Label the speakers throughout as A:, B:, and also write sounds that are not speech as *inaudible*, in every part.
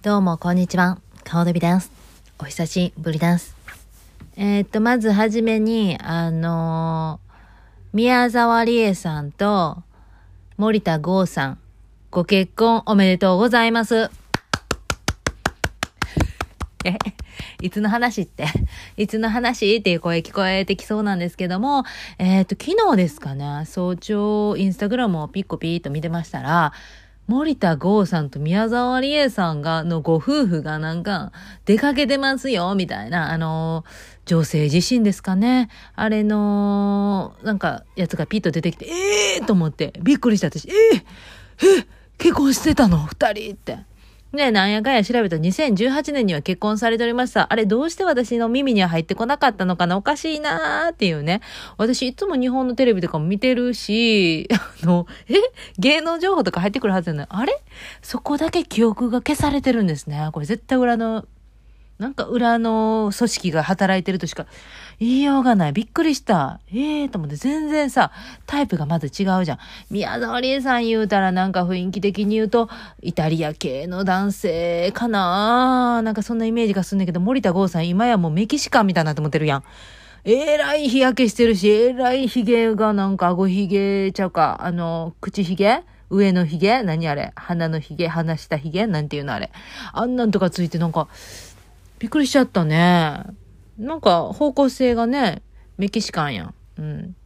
A: どうも、こんにちは。顔デビです。お久しぶりです。えー、っと、まずはじめに、あのー、宮沢りえさんと森田剛さん、ご結婚おめでとうございます。え、いつの話って、いつの話っていう声聞こえてきそうなんですけども、えっ、と、昨日ですかね、早朝、インスタグラムをピッコピーと見てましたら、森田剛さんと宮沢りえさんが、のご夫婦がなんか、出かけてますよ、みたいな、あの、女性自身ですかね。あれの、なんか、やつがピッと出てきて、ええー、と思って、びっくりした私、ええー、え結婚してたの？二人って。ね、なんやかんや調べた2018年には結婚されておりました。あれどうして私の耳には入ってこなかったのかな？おかしいなーっていうね。私いつも日本のテレビとかも見てるし、*laughs* あの、え？芸能情報とか入ってくるはずじゃないあれ？そこだけ記憶が消されてるんですね。これ絶対裏のなんか裏の組織が働いてるとしか言いようがない。びっくりした。ええー、と思って全然さ、タイプがまず違うじゃん。宮沢りえさん言うたらなんか雰囲気的に言うと、イタリア系の男性かななんかそんなイメージがすんだけど、森田剛さん今やもうメキシカンみたいになと思ってるやん。えらい日焼けしてるし、えらい髭がなんか顎髭ちゃうか、あの、口髭上の髭何あれ？鼻の髭鼻下髭なんていうのあれ？あんなんとかついてなんか、びっくりしちゃったね。なんか方向性がね、メキシカンやん。うん。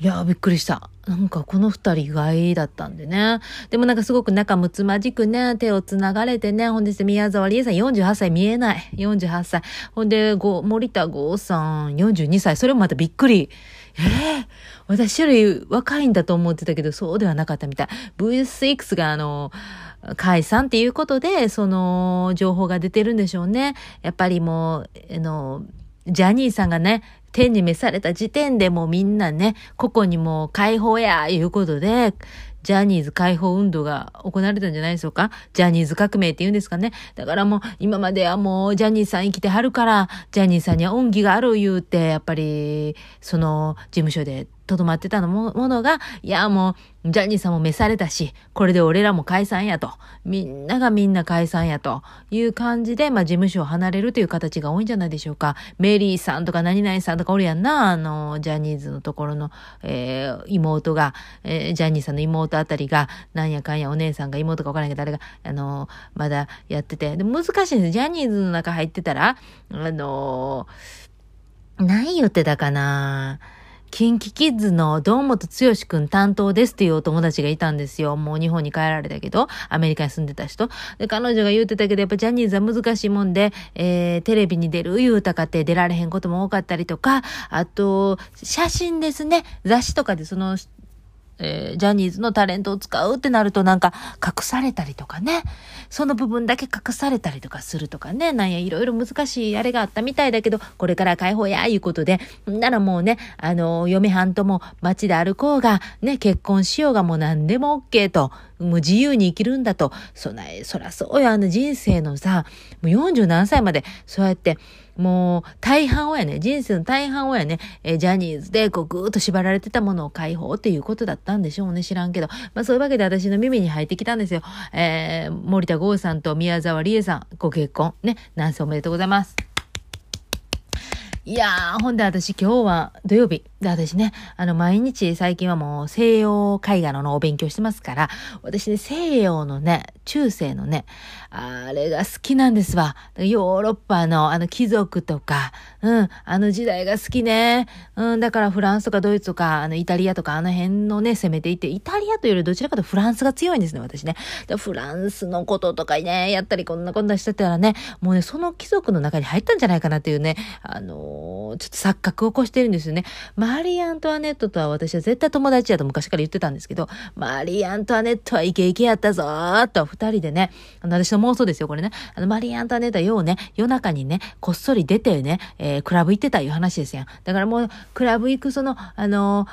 A: いやびっくりした。なんかこの二人意外だったんでね。でもなんかすごく仲睦まじくね、手を繋がれてね、ほんで宮沢りえさん48歳見えない。48歳。ほんで、ご、森田剛さん42歳。それもまたびっくり。ええー、私より若いんだと思ってたけど、そうではなかったみたい。V6 があの、解散っていうことで、その情報が出てるんでしょうね。やっぱりもう、あの、ジャニーさんがね、天に召された時点でもうみんなね、個々にも解放や、いうことで、ジャニーズ解放運動が行われたんじゃないでしょうかジャニーズ革命って言うんですかねだからもう今まではもうジャニーさん生きてはるから、ジャニーさんには恩義がある言うて、やっぱり、その事務所でとどまってたのものが、いやもう、ジャニーさんも召されたし、これで俺らも解散やと。みんながみんな解散やという感じで、まあ事務所を離れるという形が多いんじゃないでしょうか。メリーさんとか何々さんとかおるやんな、あの、ジャニーズのところの、えー、妹が、えー、ジャニーさんの妹あたりが、なんやかんやお姉さんが妹かわからんけど、誰が、あの、まだやってて。で難しいんです。ジャニーズの中入ってたら、あの、何言ってたかなキンキキッズの堂本剛くん担当ですっていうお友達がいたんですよ。もう日本に帰られたけど、アメリカに住んでた人。で、彼女が言うてたけど、やっぱジャニーズは難しいもんで、えー、テレビに出る言うたかって出られへんことも多かったりとか、あと、写真ですね。雑誌とかでそのえー、ジャニーズのタレントを使うってなるとなんか隠されたりとかね、その部分だけ隠されたりとかするとかね、なんやいろいろ難しいあれがあったみたいだけど、これから解放やいうことで、ならもうね、あの、嫁はんとも街で歩こうが、ね、結婚しようがもう何でも OK と、もう自由に生きるんだと、そな、そらそうよ、あの人生のさ、もう40何歳まで、そうやって、もう大半をやね、人生の大半をやね、え、ジャニーズでこうぐーっと縛られてたものを解放っていうことだったんでしょうね、知らんけど。まあそういうわけで私の耳に入ってきたんですよ。えー、森田剛さんと宮沢りえさん、ご結婚、ね、何歳おめでとうございます。いやー、ほんで私今日は土曜日。私ね、あの、毎日最近はもう西洋絵画のお勉強してますから、私ね、西洋のね、中世のね、あれが好きなんですわ。ヨーロッパのあの貴族とか、うん、あの時代が好きね。うん、だからフランスとかドイツとか、あのイタリアとかあの辺のね、攻めていって、イタリアというよりどちらかとフランスが強いんですね、私ね。でフランスのこととかね、やったりこんなこんなしてたらね、もうね、その貴族の中に入ったんじゃないかなっていうね、あのー、ちょっと錯覚を起こしてるんですよね。マリー・アントワネットとは私は絶対友達やと昔から言ってたんですけど、マリー・アントワネットはイケイケやったぞーと二人でね、あの、私の妄想ですよ、これね。あの、マリー・アントワネットはようね、夜中にね、こっそり出てね、えー、クラブ行ってたいう話ですやん。だからもう、クラブ行くその、あの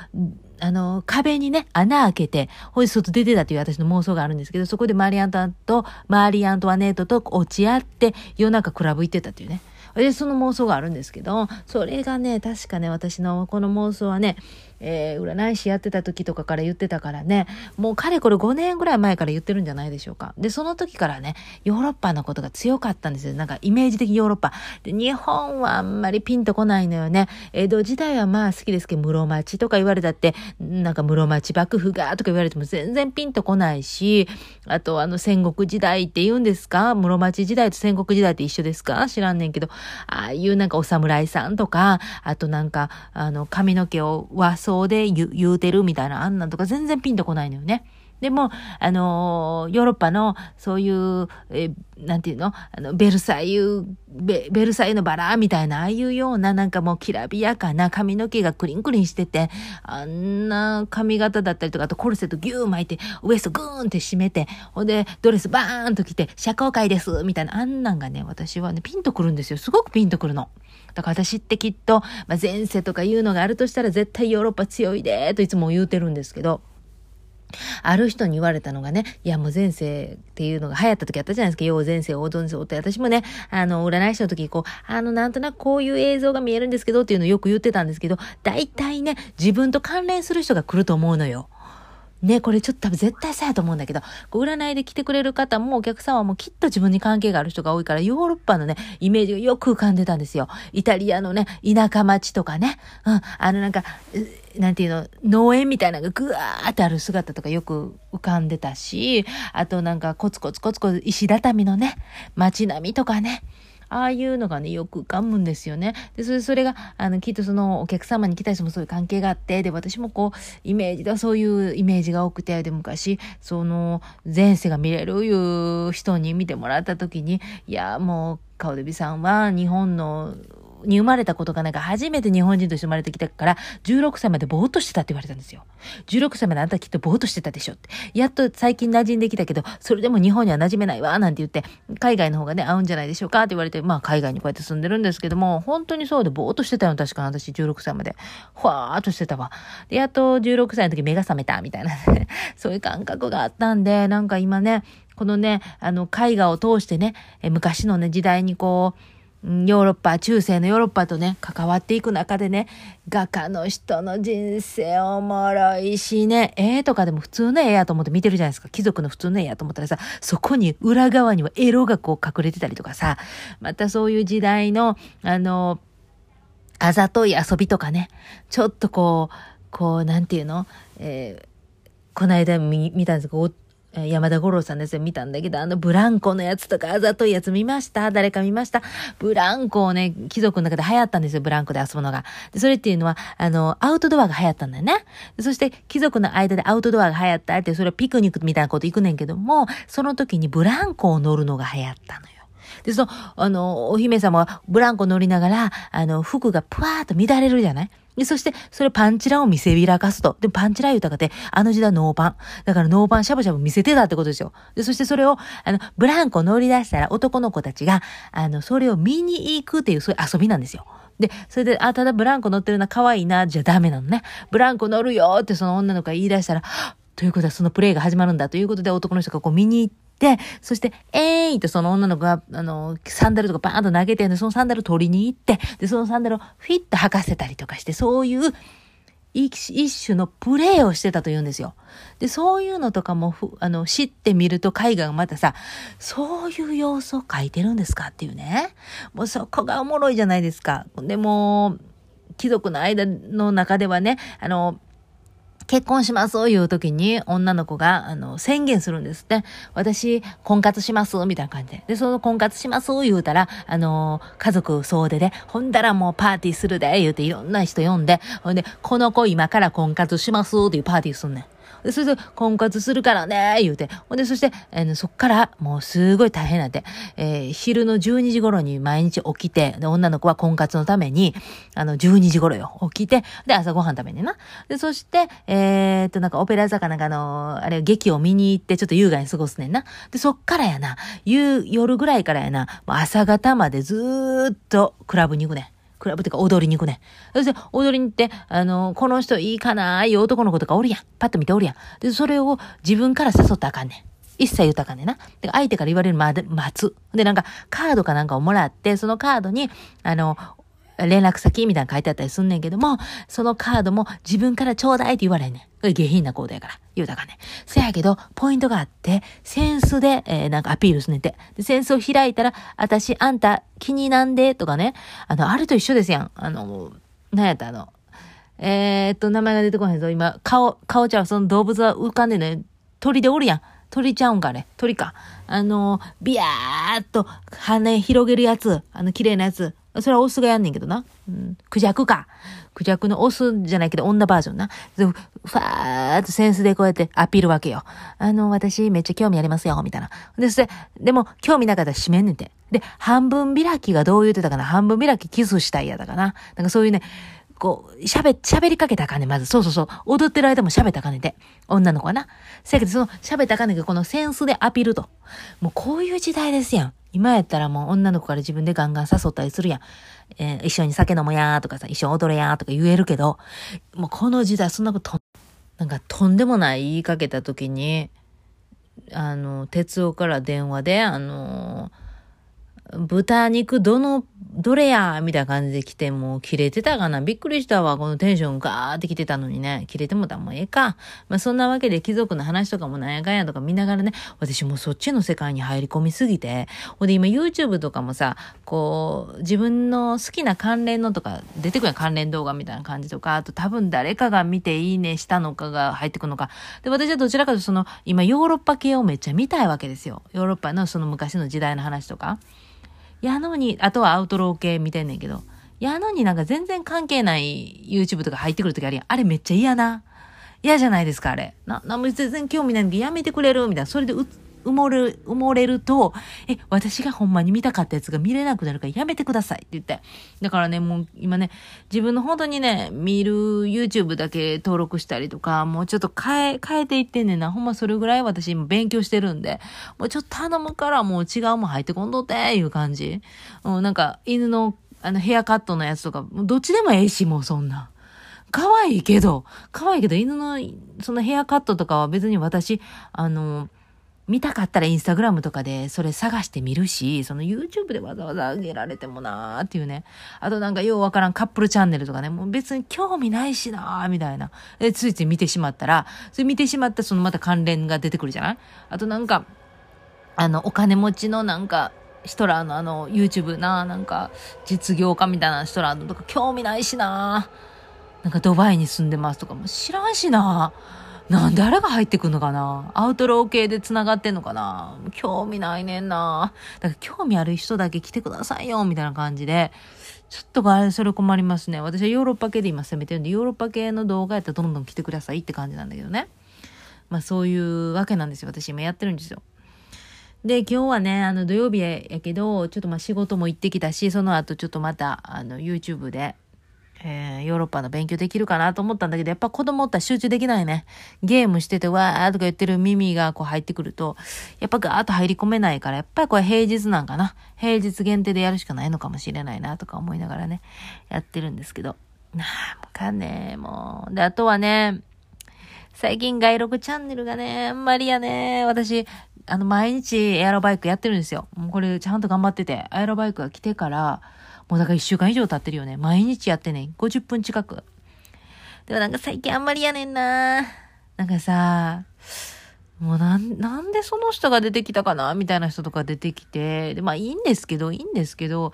A: あの、壁にね、穴開けて、ほい外出てたという私の妄想があるんですけど、そこでマリ・アントと、マリ・アントワネットと落ち合って、夜中クラブ行ってたっていうね。で、その妄想があるんですけど、それがね、確かね、私のこの妄想はね、えー、占い師やってた時とかから言ってたからね、もうかれこれ5年ぐらい前から言ってるんじゃないでしょうか。で、その時からね、ヨーロッパのことが強かったんですよ。なんかイメージ的ヨーロッパ。で、日本はあんまりピンとこないのよね。江戸時代はまあ好きですけど、室町とか言われたって、なんか室町幕府がとか言われても全然ピンとこないし、あとあの戦国時代って言うんですか？室町時代と戦国時代って一緒ですか？知らんねんけど、ああいうなんかお侍さんとか、あとなんか、あの髪の毛を和装で言うてるみたいなあんなんとか全然ピンとこないのよね。でも、あのヨーロッパの、そういう、えなんていうの？あの、ベルサイユ、ベベルサイユのバラみたいな、ああいうような、なんかもうきらびやかな髪の毛がクリンクリンしてて、あんな髪型だったりとか、あとコルセットギュー巻いて、ウエストグーンって締めて、ほんで、ドレスバーンと着て、社交界ですみたいな、あんなんがね、私はね、ピンとくるんですよ。すごくピンとくるの。だから私ってきっと、まあ、前世とかいうのがあるとしたら絶対ヨーロッパ強いで、といつも言うてるんですけど、ある人に言われたのがね、いやもう前世っていうのが流行った時あったじゃないですか。要前世、大前世って。私もね、あの、占い師の時にこう、あの、なんとなくこういう映像が見えるんですけどっていうのをよく言ってたんですけど、大体ね、自分と関連する人が来ると思うのよ。ね、これちょっと多分絶対そうやと思うんだけど、占いで来てくれる方もお客様もうきっと自分に関係がある人が多いから、ヨーロッパのね、イメージがよく浮かんでたんですよ。イタリアのね、田舎町とかね、うん、あのなんか、なんていうの、農園みたいなのがぐわーってある姿とかよく浮かんでたし、あとなんかコツコツコツコツ石畳のね、街並みとかね、ああいうのがね、よく噛むんですよね。で、それ、それが、あの、きっとそのお客様に来た人もそういう関係があって、で、私もこう、イメージではそういうイメージが多くて、で、昔、その、前世が見れるいう人に見てもらった時に、いや、もう、カオデビさんは日本のに生まれたことがなんか初めて日本人として生まれてきたから、16歳までぼーっとしてたって言われたんですよ。16歳まであんたきっとぼーっとしてたでしょって。やっと最近馴染んできたけど、それでも日本には馴染めないわ、なんて言って、海外の方がね、合うんじゃないでしょうかって言われて、まあ海外にこうやって住んでるんですけども、本当にそうでぼーっとしてたよ、確か私16歳まで。ふわーっとしてたわ。で、やっと16歳の時目が覚めた、みたいな、ね、そういう感覚があったんで、なんか今ね、このね、あの、絵画を通してね、昔のね、時代にこう、ヨーロッパ、中世のヨーロッパとね、関わっていく中でね、画家の人の人生おもろいしね、絵とかでも普通の絵やと思って見てるじゃないですか。貴族の普通の絵やと思ったらさ、そこに裏側にはエロがこう隠れてたりとかさ、またそういう時代の、あの、あざとい遊びとかね、ちょっとこう、こう、なんていうの？えー、この間見見たんですけど、山田五郎さんですよ、見たんだけど、あのブランコのやつとかあざといやつ見ました？誰か見ました？ブランコをね、貴族の中で流行ったんですよ、ブランコで遊ぶのが。で、それっていうのは、あの、アウトドアが流行ったんだよね。そして、貴族の間でアウトドアが流行ったって、それはピクニックみたいなこと行くねんけども、その時にブランコを乗るのが流行ったのよ。で、その、あの、お姫様はブランコ乗りながら、あの、服がぷわーっと乱れるじゃない？で、そして、それパンチラを見せびらかすと。で、パンチラ言うたかて、あの時代ノーパン。だからノーパンしゃぶしゃぶ見せてたってことですよ。で、そしてそれを、あの、ブランコ乗り出したら男の子たちが、あの、それを見に行くっていう、そういう遊びなんですよ。で、それで、あ、ただブランコ乗ってるな、可愛いな、じゃダメなのね。ブランコ乗るよってその女の子が言い出したら、ということはそのプレイが始まるんだということで男の人がこう見に行って、そして、えーいとその女の子が、あの、サンダルとかバーンと投げて、そのサンダル取りに行って、で、そのサンダルをフィッと履かせたりとかして、そういう一一種のプレイをしてたと言うんですよ。で、そういうのとかもあの、知ってみると絵画がまたさ、そういう様子を描いてるんですかっていうね。もうそこがおもろいじゃないですか。でも、貴族の間の中ではね、あの、結婚しますいう時に女の子が、あの、宣言するんですって。私、婚活しますみたいな感じで。で、その婚活します言うたら、あの、家族総出で、ほんだらもうパーティーするで、言うていろんな人呼んで、ほんで、この子今から婚活しますっていうパーティーすんねん。で、それで、婚活するからね、言うて。ほんで、そして、えー、そっから、もうすごい大変なんで、えー、昼の12時頃に毎日起きて、で、女の子は婚活のために、あの、12時頃よ、起きて、で、朝ごはん食べねな。で、そして、えー、っと、なんか、オペラ座かなんかの、あれ、劇を見に行って、ちょっと優雅に過ごすねんな。で、そっからやな、夕、夜ぐらいからやな、朝方までずっとクラブに行くねん。クラブとか踊りに行くね。そして踊りに行って、あの、この人いいかなーいう男の子とかおるやん。パッと見ておるやん。で、それを自分から誘ったらあかんねん。一切言ったあかんねんな。で、相手から言われるまで待つ。で、なんか、カードかなんかをもらって、そのカードに、あの、連絡先みたいな書いてあったりすんねんけども、そのカードも自分からちょうだいって言われんねん。下品なコードやから。言うたかね。せやけど、ポイントがあって、センスで、えー、なんかアピールすねんて。で、センスを開いたら、私、あんた、気になんで、とかね。あの、あると一緒ですやん。あの、なんやったあの、えー、っと、名前が出てこないぞ。今、顔、顔ちゃう、その動物は浮かんでね、鳥でおるやん。鳥ちゃうんかね。鳥か。あの、ビヤーっと羽広げるやつ。あの、綺麗なやつ。それはオスがやんねんけどな。うん。クジャクか。クジャクのオスじゃないけど女バージョンな。ファーっとセンスでこうやってアピールわけよ。あの、私めっちゃ興味ありますよ、みたいな。で、それ、でも興味なかったら閉めんねんて。で、半分開きがどう言ってたかな半分開きキスしたいやだかな。なんかそういうね、こう、喋、喋りかけたかね、まず。そうそうそう。踊ってる間も喋ったかねで。女の子はな。せやけど、その喋ったかねがこのセンスでアピールと。もうこういう時代ですやん。今やったらもう女の子から自分でガンガン誘ったりするやん。えー、一緒に酒飲もやーとかさ、一緒に踊れやーとか言えるけど、もうこの時代そんなこと、なんかとんでもない言いかけた時に、あの、哲夫から電話で、あのー豚肉どの、どれやみたいな感じで来て、もう切れてたかなびっくりしたわ。このテンションガーって来てたのにね。切れてもたもうええか。まあそんなわけで貴族の話とかもなんやかんやとか見ながらね、私もそっちの世界に入り込みすぎて、ほんで今 YouTube とかもさ、こう、自分の好きな関連のとか出てくるやん関連動画みたいな感じとか、あと多分誰かが見ていいねしたのかが入ってくるのか。で、私はどちらかというとその、今ヨーロッパ系をめっちゃ見たいわけですよ。ヨーロッパのその昔の時代の話とか。やのに、あとはアウトロー系見てんねんけど、やのになんか全然関係ない YouTube とか入ってくるときあるやん。あれめっちゃ嫌な。嫌じゃないですか、あれ。な、な、全然興味ないんでやめてくれるみたいな。それでう、埋もれる、埋もれると、え、私がほんまに見たかったやつが見れなくなるからやめてくださいって言って。だからね、もう今ね、自分の本当にね、見る YouTube だけ登録したりとか、もうちょっと変え、変えていってんねんな。ほんまそれぐらい私今勉強してるんで、もうちょっと頼むからもう違うもん入ってこんとっていう感じ。うん、なんか犬のあのヘアカットのやつとか、どっちでもええし、もうそんな。可愛いけど、可愛いけど犬のそのヘアカットとかは別に私、あの、見たかったらインスタグラムとかでそれ探してみるし、その YouTube でわざわざ上げられてもなーっていうね。あとなんかようわからんカップルチャンネルとかね、もう別に興味ないしなーみたいな。で、ついつい見てしまったら、それ見てしまったそのまた関連が出てくるじゃない？あとなんか、あの、お金持ちのなんか、人らのあの、YouTube な、なんか、実業家みたいな人らのとか興味ないしななんかドバイに住んでますとかも知らんしななんであれが入ってくんのかな？アウトロー系で繋がってんのかな？興味ないねんな。だから興味ある人だけ来てくださいよ、みたいな感じで。ちょっとあれ、それ困りますね。私はヨーロッパ系で今攻めてるんで、ヨーロッパ系の動画やったらどんどん来てくださいって感じなんだけどね。まあそういうわけなんですよ。私今やってるんですよ。で、今日はね、あの土曜日やけど、ちょっとまあ仕事も行ってきたし、その後ちょっとまた、あの YouTube で、えー、ヨーロッパの勉強できるかなと思ったんだけど、やっぱ子供ったら集中できないね。ゲームしててわーとか言ってる耳がこう入ってくると、やっぱガーッと入り込めないから、やっぱりこれ平日なんかな。平日限定でやるしかないのかもしれないなとか思いながらね、やってるんですけど。なあ、もかんねもう。で、あとはね、最近外録チャンネルがね、あんまりやね、私、あの、毎日エアロバイクやってるんですよ。もうこれちゃんと頑張ってて、エアロバイクが来てから、もうだから一週間以上経ってるよね。毎日やってね。50分近く。でもなんか最近あんまりやねんななんかさ、もうなん、なんでその人が出てきたかな？みたいな人とか出てきて。で、まあいいんですけど、いいんですけど、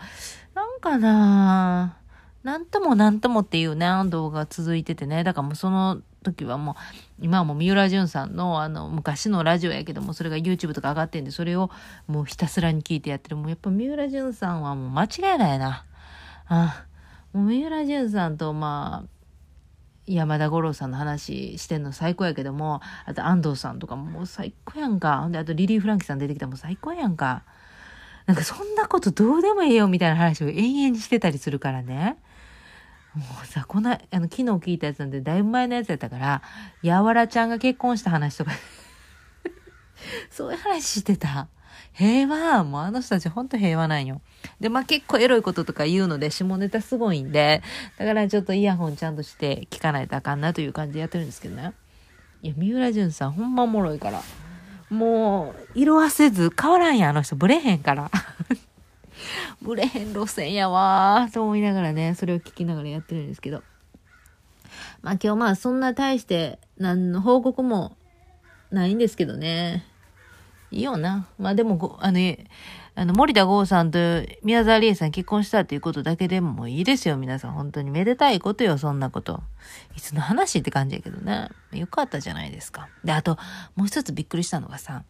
A: なんかななんともなんともっていうね、動画が続いててね。だからもうその時はもう、今はもう三浦淳さんのあの昔のラジオやけども、それが YouTube とか上がってんで、それをもうひたすらに聞いてやってる。もうやっぱ三浦淳さんはもう間違いないな。あもう三浦淳さんとまあ、山田五郎さんの話してんの最高やけども、あと安藤さんとかもう最高やんか。ほんで、あとリリー・フランキーさん出てきたらもう最高やんか。なんかそんなことどうでもええよみたいな話を延々にしてたりするからね。もうさ、この、あの、昨日聞いたやつなんで、だいぶ前のやつやったから、やわらちゃんが結婚した話とか *laughs* そういう話してた。平和もうあの人たちほんと平和なんよ。で、まあ結構エロいこととか言うので、下ネタすごいんで、だからちょっとイヤホンちゃんとして聞かないとあかんなという感じでやってるんですけどね。いや、三浦淳さんほんまおもろいから。もう、色あせず変わらんや、あの人。ブレへんから。*laughs* 売れへん路線やわーと思いながらね、それを聞きながらやってるんですけど。まあ今日まあそんな大して何の報告もないんですけどね。いいよな。まあでも、あの、あの、森田剛さんと宮沢りえさん結婚したっていうことだけでもいいですよ、皆さん。本当にめでたいことよ、そんなこと。いつの話って感じやけどね。よかったじゃないですか。で、あと、もう一つびっくりしたのがさ、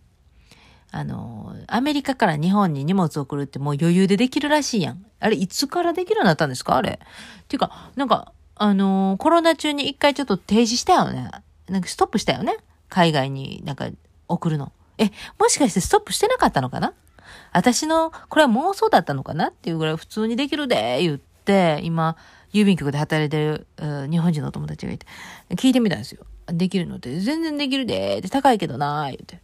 A: あの、アメリカから日本に荷物送るってもう余裕でできるらしいやん。あれ、いつからできるようになったんですか？あれ。っていうか、なんか、あのコロナ中に一回ちょっと停止したよね。なんかストップしたよね？海外になんか送るの。え、もしかしてストップしてなかったのかな？私の、これは妄想だったのかなっていうぐらい普通にできるで、言って、今、郵便局で働いてる、日本人の友達がいて、聞いてみたんですよ。できるのって、全然できるで、って高いけどな、言って。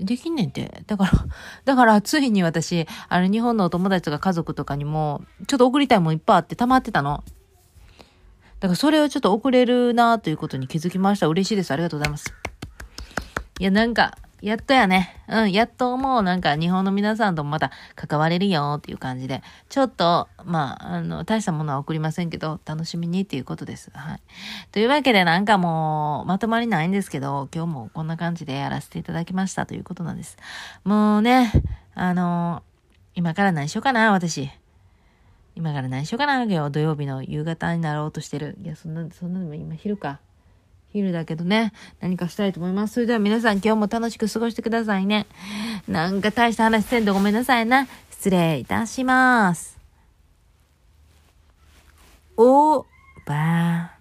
A: できんねんて。だから、*laughs* だからついに私、あの日本のお友達とか家族とかにも、ちょっと送りたいもんいっぱいあって溜まってたの。だからそれをちょっと送れるなということに気づきました。嬉しいです。ありがとうございます。いや、なんか、やっとやね。うん、やっともうなんか日本の皆さんともまた関われるよっていう感じで、ちょっと、まあ、あの、大したものは送りませんけど、楽しみにっていうことです。はい。というわけでなんかもう、まとまりないんですけど、今日もこんな感じでやらせていただきましたということなんです。もうね、あの、今から何しようかな、私。今から何しようかな、今日土曜日の夕方になろうとしてる。いや、そんな、そんなのも今昼か。昼だけどね、何かしたいと思います。それでは皆さん今日も楽しく過ごしてくださいね。なんか大した話せんとごめんなさいな。失礼いたします。おば